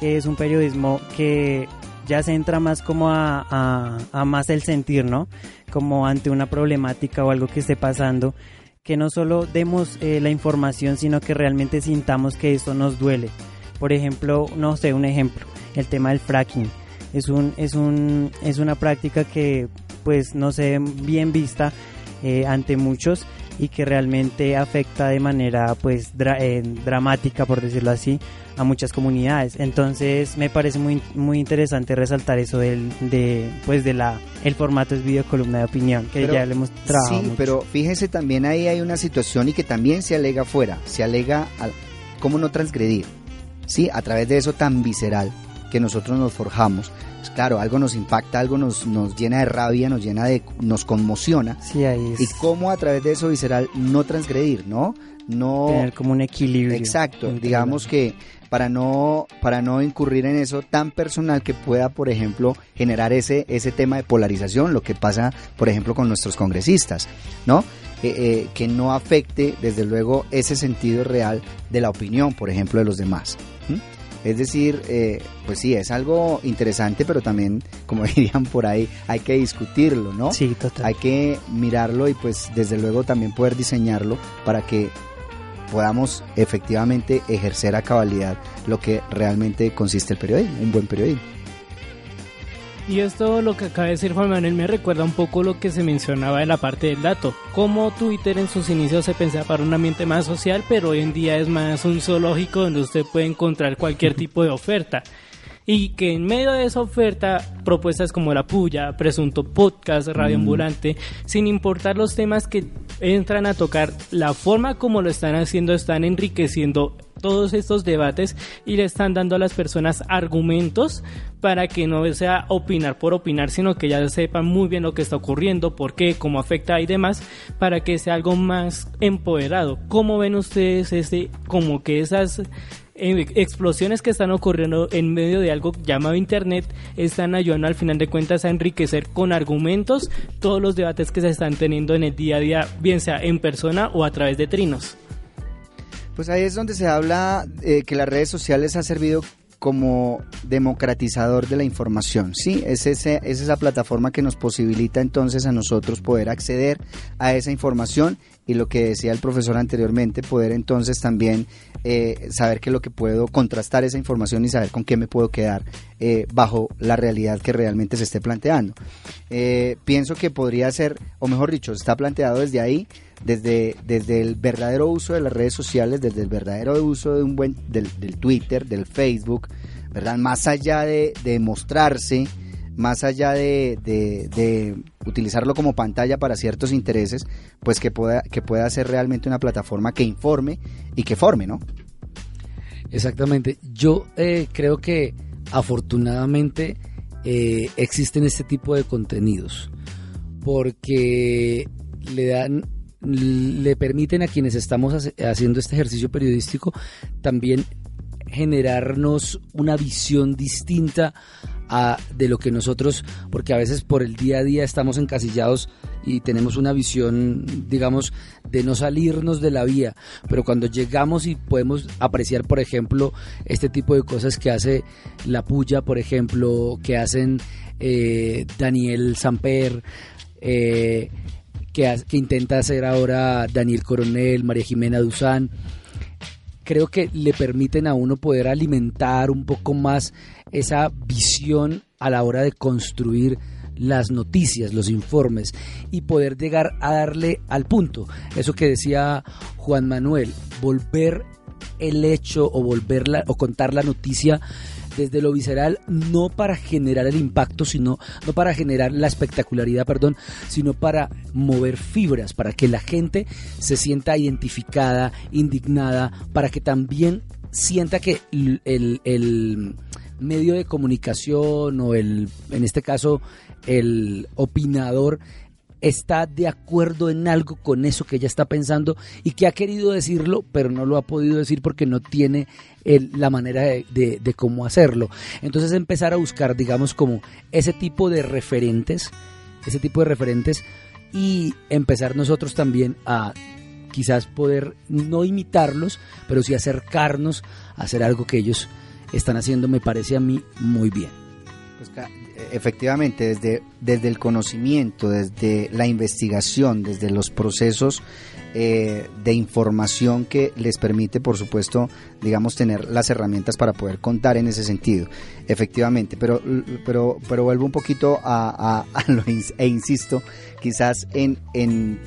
B: Que es un periodismo que ya se entra más como a, a, más el sentir, ¿no? Como ante una problemática o algo que esté pasando, que no solo demos eh, la información, sino que realmente sintamos que eso nos duele. Por ejemplo, no sé, un ejemplo, el tema del fracking. Es un es un es una práctica que pues no se ve bien vista eh, ante muchos y que realmente afecta de manera pues eh, dramática por decirlo así a muchas comunidades. Entonces me parece muy muy interesante resaltar eso del de pues de la el formato es video columna de opinión que ya le hemos trabajado
E: sí pero fíjese también ahí hay una situación y que también se alega fuera se alega al, cómo no transgredir sí a través de eso tan visceral que nosotros nos forjamos. Pues claro, algo nos impacta, algo nos, nos llena de rabia, nos llena de, nos conmociona.
B: Sí, ahí
E: Y cómo a través de eso visceral no transgredir, ¿no? No
B: tener como un equilibrio.
E: Exacto, digamos que para no para no incurrir en eso tan personal que pueda, por ejemplo, generar ese ese tema de polarización, lo que pasa, por ejemplo, con nuestros congresistas, ¿no? Eh, eh, que no afecte, desde luego, ese sentido real de la opinión, por ejemplo, de los demás. Es decir, eh, pues sí, es algo interesante, pero también, como dirían por ahí, hay que discutirlo, ¿no?
B: Sí, total.
E: Hay que mirarlo y pues desde luego también poder diseñarlo para que podamos efectivamente ejercer a cabalidad lo que realmente consiste el periodismo, un buen periodismo.
A: Y esto lo que acaba de decir Juan Manuel me recuerda un poco lo que se mencionaba en la parte del dato, como Twitter en sus inicios se pensaba para un ambiente más social, pero hoy en día es más un zoológico donde usted puede encontrar cualquier tipo de oferta. Y que en medio de esa oferta, propuestas como la puya, presunto podcast, radio ambulante, sin importar los temas que entran a tocar, la forma como lo están haciendo están enriqueciendo todos estos debates y le están dando a las personas argumentos para que no sea opinar por opinar, sino que ya sepan muy bien lo que está ocurriendo, por qué, cómo afecta y demás, para que sea algo más empoderado. ¿Cómo ven ustedes ese, como que esas explosiones que están ocurriendo en medio de algo llamado Internet están ayudando al final de cuentas a enriquecer con argumentos todos los debates que se están teniendo en el día a día, bien sea en persona o a través de trinos.
E: Pues ahí es donde se habla eh, que las redes sociales han servido como democratizador de la información. Sí, es, ese, es esa plataforma que nos posibilita entonces a nosotros poder acceder a esa información y lo que decía el profesor anteriormente, poder entonces también eh, saber qué es lo que puedo contrastar esa información y saber con qué me puedo quedar eh, bajo la realidad que realmente se esté planteando. Eh, pienso que podría ser, o mejor dicho, está planteado desde ahí, desde, desde el verdadero uso de las redes sociales, desde el verdadero uso de un buen, del, del Twitter, del Facebook, ¿verdad? Más allá de, de mostrarse más allá de, de, utilizarlo como pantalla para ciertos intereses, pues que pueda, que pueda ser realmente una plataforma que informe y que forme, ¿no?
D: Exactamente. Yo eh, creo que afortunadamente eh, existen este tipo de contenidos porque le dan le permiten a quienes estamos haciendo este ejercicio periodístico también generarnos una visión distinta de lo que nosotros, porque a veces por el día a día estamos encasillados y tenemos una visión, digamos, de no salirnos de la vía, pero cuando llegamos y podemos apreciar, por ejemplo, este tipo de cosas que hace La Puya, por ejemplo, que hacen eh, Daniel Samper, eh, que, que intenta hacer ahora Daniel Coronel, María Jimena Duzán, creo que le permiten a uno poder alimentar un poco más esa visión a la hora de construir las noticias, los informes y poder llegar a darle al punto. Eso que decía Juan Manuel, volver el hecho o volverla o contar la noticia desde lo visceral, no para generar el impacto, sino no para generar la espectacularidad, perdón, sino para mover fibras, para que la gente se sienta identificada, indignada, para que también sienta que el, el medio de comunicación o el, en este caso, el opinador está de acuerdo en algo con eso que ella está pensando y que ha querido decirlo, pero no lo ha podido decir porque no tiene la manera de, cómo hacerlo. Entonces empezar a buscar, digamos, como ese tipo de referentes, ese tipo de referentes y empezar nosotros también a quizás poder no imitarlos, pero sí acercarnos a hacer algo que ellos están haciendo, me parece a mí muy bien.
E: Pues efectivamente, desde, desde el conocimiento, desde la investigación, desde los procesos eh, de información que les permite, por supuesto, digamos, tener las herramientas para poder contar en ese sentido. Efectivamente, pero, pero, pero vuelvo un poquito a, lo, e insisto, quizás en, en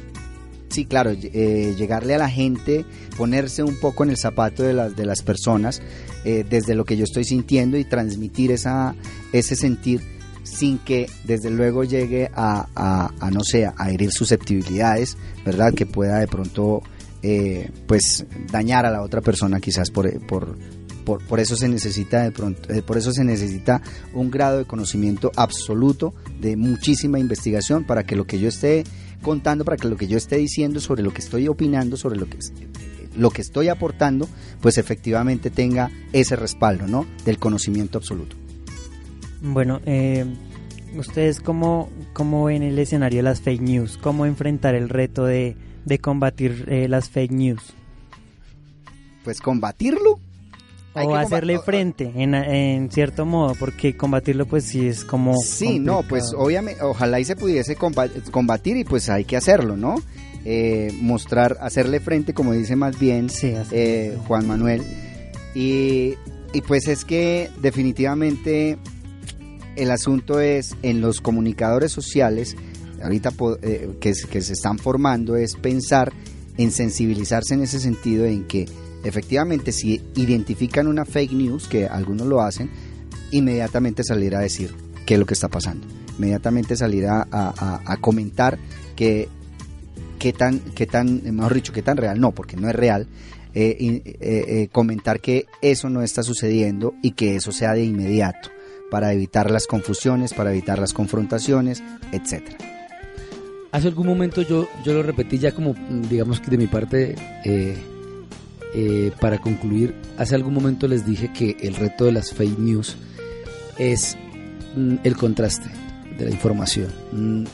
E: sí, claro, eh, llegarle a la gente, ponerse un poco en el zapato de las, de las personas, eh, desde lo que yo estoy sintiendo y transmitir esa, ese sentir sin que desde luego llegue a, no sé, a herir susceptibilidades, ¿verdad? Que pueda de pronto eh, pues dañar a la otra persona quizás por, por, por, eso se necesita de pronto, eh, por eso se necesita un grado de conocimiento absoluto, de muchísima investigación para que lo que yo esté contando, para que lo que yo esté diciendo sobre lo que estoy opinando, sobre lo que lo que estoy aportando, pues efectivamente tenga ese respaldo, ¿no? Del conocimiento absoluto.
B: Bueno, eh, ¿ustedes cómo, cómo ven el escenario de las fake news? ¿Cómo enfrentar el reto de, combatir eh, las fake news?
E: Pues combatirlo.
B: O hacerle frente en, cierto modo, porque combatirlo pues sí es como...
E: Sí, no, pues obviamente, ojalá y se pudiese combatir y pues hay que hacerlo, ¿no? Eh, mostrar, hacerle frente, como dice más bien Juan Manuel. Y, y pues es que definitivamente el asunto es en los comunicadores sociales, ahorita eh, que, que se están formando, es pensar en sensibilizarse en ese sentido, en que efectivamente si identifican una fake news, que algunos lo hacen, inmediatamente salir a decir qué es lo que está pasando. Inmediatamente salir a, comentar que qué tan, qué tan, mejor dicho, qué tan real, no, porque no es real, eh, eh, comentar que eso no está sucediendo y que eso sea de inmediato para evitar las confusiones, para evitar las confrontaciones, etcétera.
D: Hace algún momento yo, yo lo repetí ya como, digamos que de mi parte, eh, para concluir, hace algún momento les dije que el reto de las fake news es mm, el contraste de la información. Mm,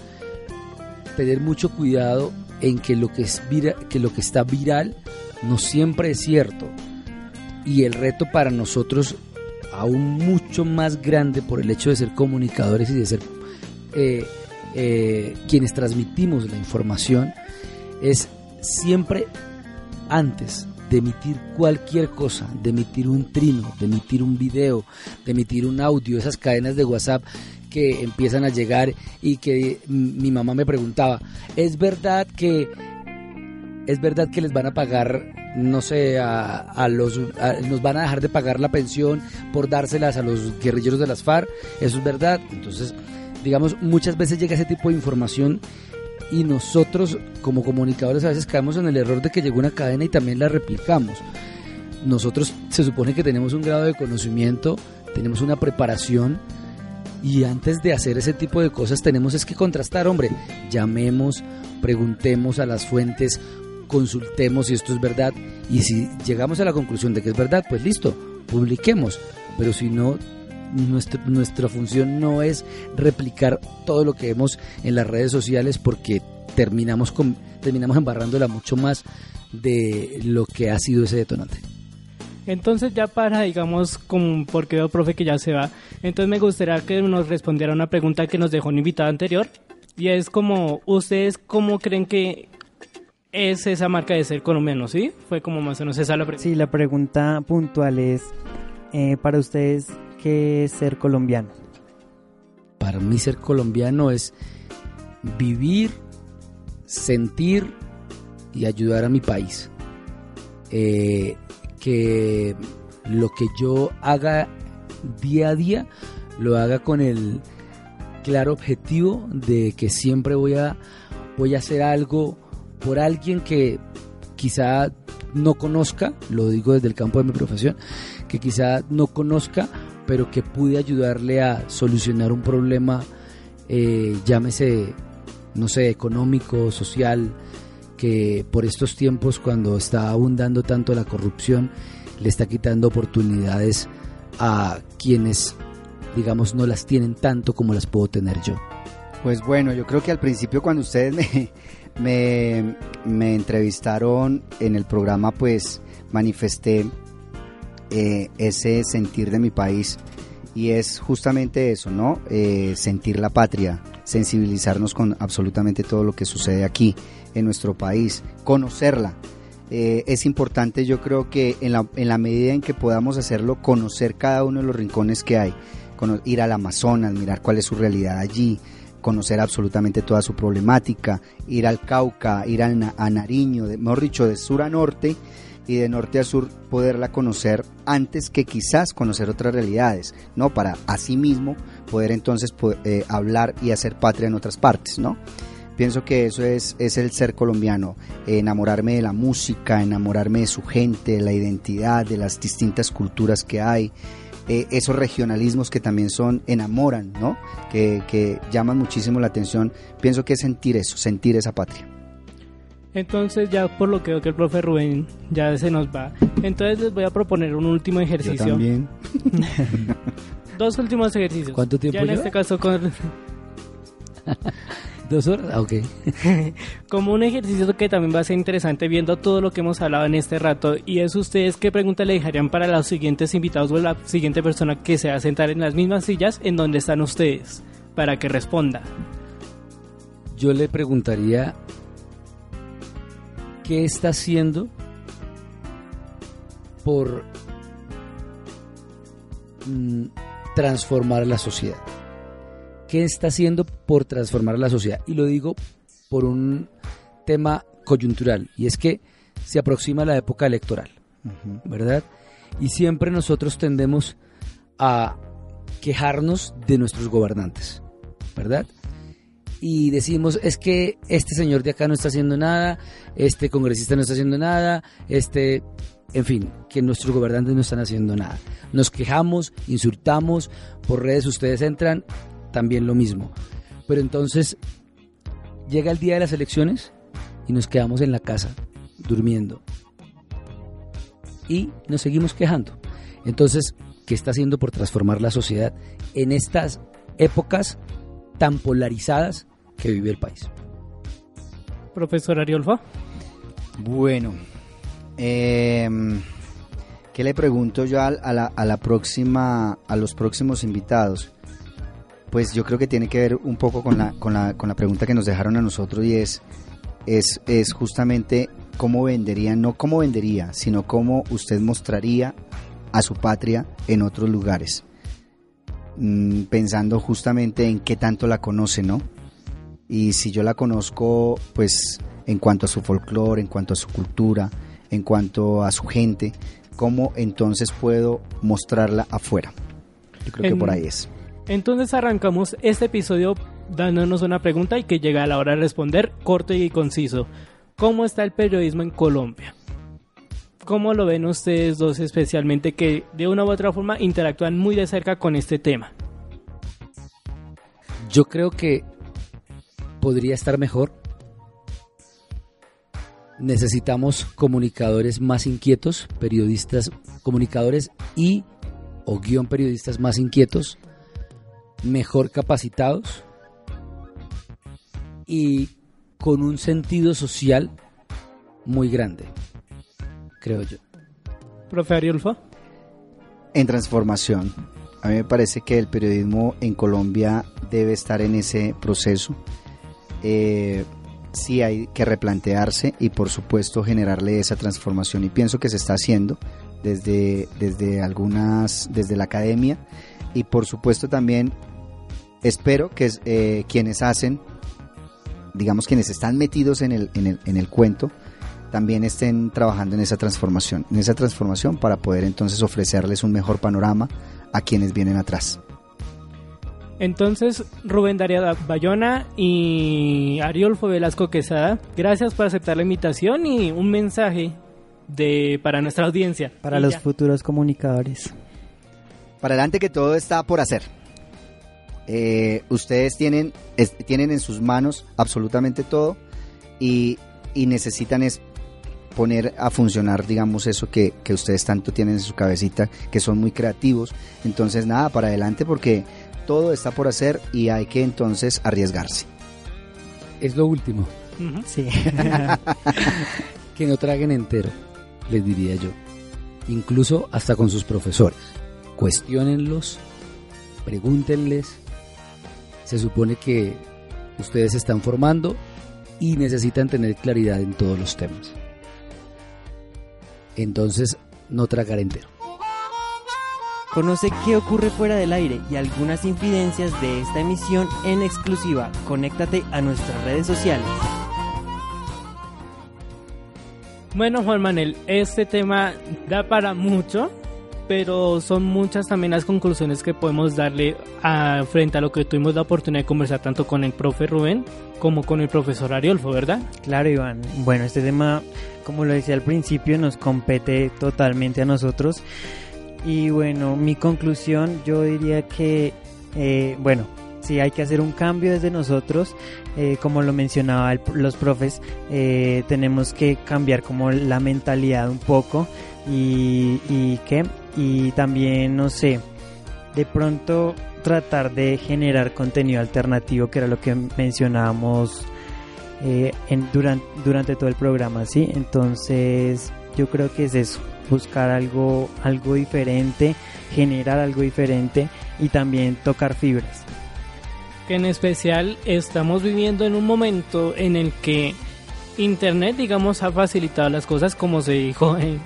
D: tener mucho cuidado en que lo que, es que lo que está viral no siempre es cierto. Y el reto para nosotros aún mucho más grande por el hecho de ser comunicadores y de ser eh, eh, quienes transmitimos la información, es siempre antes de emitir cualquier cosa, de emitir un trino, de emitir un video, de emitir un audio, esas cadenas de WhatsApp que empiezan a llegar y que mi mamá me preguntaba, ¿es verdad que es verdad que les van a pagar no sé, a, los, nos van a dejar de pagar la pensión por dárselas a los guerrilleros de las FARC, eso es verdad. Entonces, digamos, muchas veces llega ese tipo de información y nosotros como comunicadores a veces caemos en el error de que llegó una cadena y también la replicamos. Nosotros se supone que tenemos un grado de conocimiento, tenemos una preparación y antes de hacer ese tipo de cosas tenemos es que contrastar, hombre, llamemos, preguntemos a las fuentes, consultemos si esto es verdad y si llegamos a la conclusión de que es verdad, pues listo, publiquemos. Pero si no, nuestra, nuestra función no es replicar todo lo que vemos en las redes sociales porque terminamos, con, terminamos embarrándola mucho más de lo que ha sido ese detonante.
A: Entonces ya para, digamos, como porque veo, profe, que ya se va, entonces me gustaría que nos respondiera una pregunta que nos dejó un invitado anterior, y es como, ¿ustedes cómo creen que es esa marca de ser colombiano, sí? Fue como más o menos esa la pregunta.
B: Sí, la pregunta puntual es, eh, para ustedes, ¿qué es ser colombiano?
D: Para mí ser colombiano es vivir, sentir y ayudar a mi país. Eh, que lo que yo haga día a día lo haga con el claro objetivo de que siempre voy a voy a hacer algo por alguien que quizá no conozca, lo digo desde el campo de mi profesión, que quizá no conozca, pero que pude ayudarle a solucionar un problema, eh, llámese, no sé, económico, social, que por estos tiempos cuando está abundando tanto la corrupción le está quitando oportunidades a quienes digamos no las tienen tanto como las puedo tener yo.
E: Pues bueno, yo creo que al principio cuando ustedes me, me, me entrevistaron en el programa pues manifesté eh, ese sentir de mi país y es justamente eso, ¿no? Eh, sentir la patria, sensibilizarnos con absolutamente todo lo que sucede aquí en nuestro país, conocerla. Eh, es importante yo creo que en la, en la medida en que podamos hacerlo, conocer cada uno de los rincones que hay, ir al Amazonas, mirar cuál es su realidad allí, conocer absolutamente toda su problemática, ir al Cauca, ir al, a Nariño, de, mejor dicho, de sur a norte y de norte a sur poderla conocer antes que quizás conocer otras realidades, ¿no? Para así mismo poder entonces eh, hablar y hacer patria en otras partes, ¿no? Pienso que eso es, es el ser colombiano, enamorarme de la música, enamorarme de su gente, de la identidad, de las distintas culturas que hay, eh, esos regionalismos que también son, enamoran, ¿no? Que, que llaman muchísimo la atención. Pienso que es sentir eso, sentir esa patria.
A: Entonces ya por lo que veo que el profe Rubén ya se nos va. Entonces les voy a proponer un último ejercicio.
E: Yo también.
A: Dos últimos ejercicios.
D: ¿Cuánto tiempo
A: Ya en
D: lleva?
A: este caso con...
D: ¿Dos horas? Ah, ok.
A: como un ejercicio que también va a ser interesante viendo todo lo que hemos hablado en este rato y es ustedes qué pregunta le dejarían para los siguientes invitados o la siguiente persona que se va a sentar en las mismas sillas en donde están ustedes para que responda.
D: Yo le preguntaría qué está haciendo por mm, transformar la sociedad. ¿Qué está haciendo por transformar la sociedad? Y lo digo por un tema coyuntural, y es que se aproxima la época electoral, ¿verdad? Y siempre nosotros tendemos a quejarnos de nuestros gobernantes, ¿verdad? Y decimos es que este señor de acá no está haciendo nada, este congresista no está haciendo nada, este, en fin, que nuestros gobernantes no están haciendo nada. Nos quejamos, insultamos, por redes ustedes entran, también lo mismo. Pero entonces llega el día de las elecciones y nos quedamos en la casa, durmiendo. Y nos seguimos quejando. Entonces, ¿qué está haciendo por transformar la sociedad en estas épocas tan polarizadas que vive el país.
A: Profesor Ariolfa.
E: Bueno, eh, ¿qué le pregunto yo a, a, la, a, la, próxima, a los próximos invitados? Pues yo creo que tiene que ver un poco con la, con la, con la pregunta que nos dejaron a nosotros y es, es, es justamente cómo vendería, no cómo vendería, sino cómo usted mostraría a su patria en otros lugares pensando justamente en qué tanto la conoce, ¿no? Y si yo la conozco, pues en cuanto a su folclore, en cuanto a su cultura, en cuanto a su gente, ¿cómo entonces puedo mostrarla afuera? Yo creo
A: en,
E: que por ahí es.
A: Entonces arrancamos este episodio dándonos una pregunta y que llega a la hora de responder corto y conciso. ¿Cómo está el periodismo en Colombia? ¿Cómo lo ven ustedes dos especialmente que de una u otra forma interactúan muy de cerca con este tema?
D: Yo creo que podría estar mejor. Necesitamos comunicadores más inquietos, periodistas, comunicadores y o guion periodistas más inquietos, mejor capacitados y con un sentido social muy grande, creo yo.
A: Profe Ariulfo.
E: En transformación. A mí me parece que el periodismo en Colombia debe estar en ese proceso. Eh, sí hay que replantearse y por supuesto generarle esa transformación y pienso que se está haciendo desde, desde algunas, desde la academia y por supuesto también espero que eh, quienes hacen, digamos quienes están metidos en el, en el, en el cuento, también estén trabajando en esa transformación, en esa transformación para poder entonces ofrecerles un mejor panorama a quienes vienen atrás.
A: Entonces, Rubén Daria Bayona y Ariolfo Velasco Quesada, gracias por aceptar la invitación y un mensaje de para nuestra audiencia.
B: Para
A: Y
B: los
A: ya.
B: futuros comunicadores.
E: Para adelante que todo está por hacer. Eh, ustedes tienen, es- tienen en sus manos absolutamente todo y, y necesitan es poner a funcionar, digamos, eso que, que ustedes tanto tienen en su cabecita, que son muy creativos. Entonces, nada, para adelante porque todo está por hacer y hay que entonces arriesgarse.
D: Es lo último.
B: Sí.
D: que no traguen entero, les diría yo. Incluso hasta con sus profesores. Cuestiónenlos, pregúntenles. Se supone que ustedes se están formando y necesitan tener claridad en todos los temas. Entonces, no tragar entero.
B: Conoce qué ocurre fuera del aire y algunas infidencias de esta emisión en exclusiva. Conéctate a nuestras redes sociales.
A: Bueno, Juan Manuel, este tema da para mucho, pero son muchas también las conclusiones que podemos darle frente a lo que tuvimos la oportunidad de conversar tanto con el profe Rubén como con el profesor Ariolfo, ¿verdad?
B: Claro, Iván. Bueno, este tema, como lo decía al principio, nos compete totalmente a nosotros. Y bueno, mi conclusión, yo diría que, eh, bueno, sí hay que hacer un cambio desde nosotros. Eh, como lo mencionaba el- los profes, eh, tenemos que cambiar como la mentalidad un poco. Y, y qué, y también, no sé, de pronto tratar de generar contenido alternativo, que era lo que mencionábamos eh, en, durante, durante todo el programa, ¿sí? Entonces, yo creo que es eso, buscar algo, algo diferente, generar algo diferente y también tocar fibras.
A: en especial estamos viviendo en un momento en el que Internet, digamos, ha facilitado las cosas, como se dijo eh,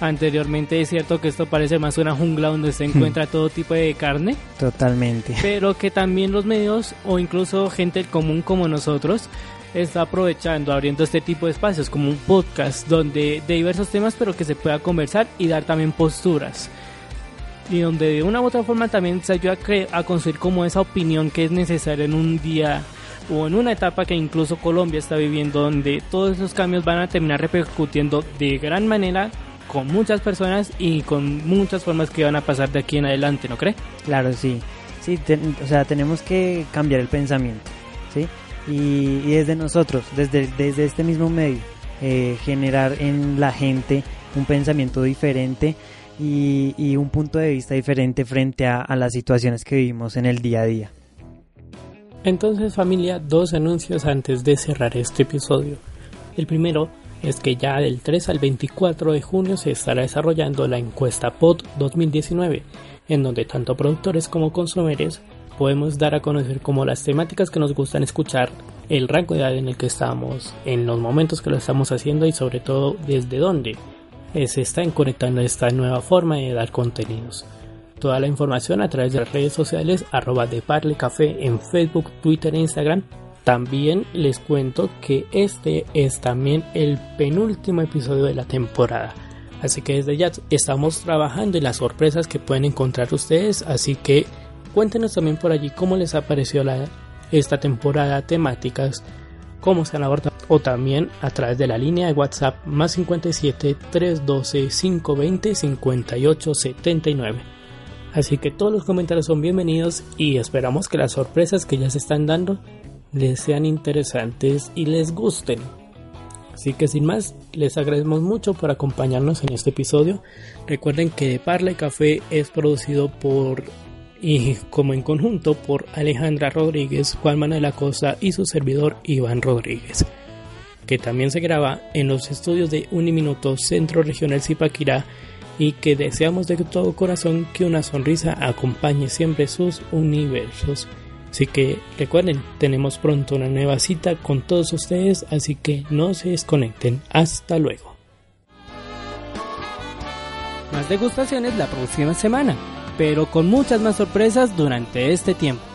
A: anteriormente. Es cierto que esto parece más una jungla donde se encuentra todo tipo de carne,
B: Totalmente.
A: pero que también los medios o incluso gente común como nosotros está aprovechando, abriendo este tipo de espacios como un podcast donde de diversos temas, pero que se pueda conversar y dar también posturas y donde de una u otra forma también se ayuda a, a construir como esa opinión que es necesaria en un día o en una etapa que incluso Colombia está viviendo donde todos esos cambios van a terminar repercutiendo de gran manera con muchas personas y con muchas formas que van a pasar de aquí en adelante, ¿no cree?
B: Claro, sí. Sí, o sea, tenemos que cambiar el pensamiento, ¿sí? Y, y desde nosotros, desde, desde este mismo medio, eh, generar en la gente un pensamiento diferente y, y un punto de vista diferente frente a, a las situaciones que vivimos en el día a día.
A: Entonces familia, dos anuncios antes de cerrar este episodio. El primero es que ya del 3 al 24 de junio se estará desarrollando la encuesta POD 2019, en donde tanto productores como consumidores podemos dar a conocer como las temáticas que nos gustan escuchar, el rango de edad en el que estamos, en los momentos que lo estamos haciendo y sobre todo desde dónde se está conectando esta nueva forma de dar contenidos. Toda la información a través de las redes sociales arroba de Parle Café en Facebook, Twitter e Instagram. También les cuento que este es también el penúltimo episodio de la temporada. Así que desde ya estamos trabajando en las sorpresas que pueden encontrar ustedes. Así que cuéntenos también por allí cómo les ha parecido la, esta temporada, temáticas, cómo se han abordado o también a través de la línea de WhatsApp más 57 312 520 58 79. Así que todos los comentarios son bienvenidos y esperamos que las sorpresas que ya se están dando les sean interesantes y les gusten. Así que sin más, les agradecemos mucho por acompañarnos en este episodio. Recuerden que Parla y Café es producido por y como en conjunto por Alejandra Rodríguez, Juan Manuel Acosta y su servidor Iván Rodríguez, que también se graba en los estudios de Uniminuto Centro Regional Zipaquirá y que deseamos de todo corazón que una sonrisa acompañe siempre sus universos. Así que recuerden, tenemos pronto una nueva cita con todos ustedes, así que no se desconecten. Hasta luego. Más degustaciones la próxima semana, pero con muchas más sorpresas durante este tiempo.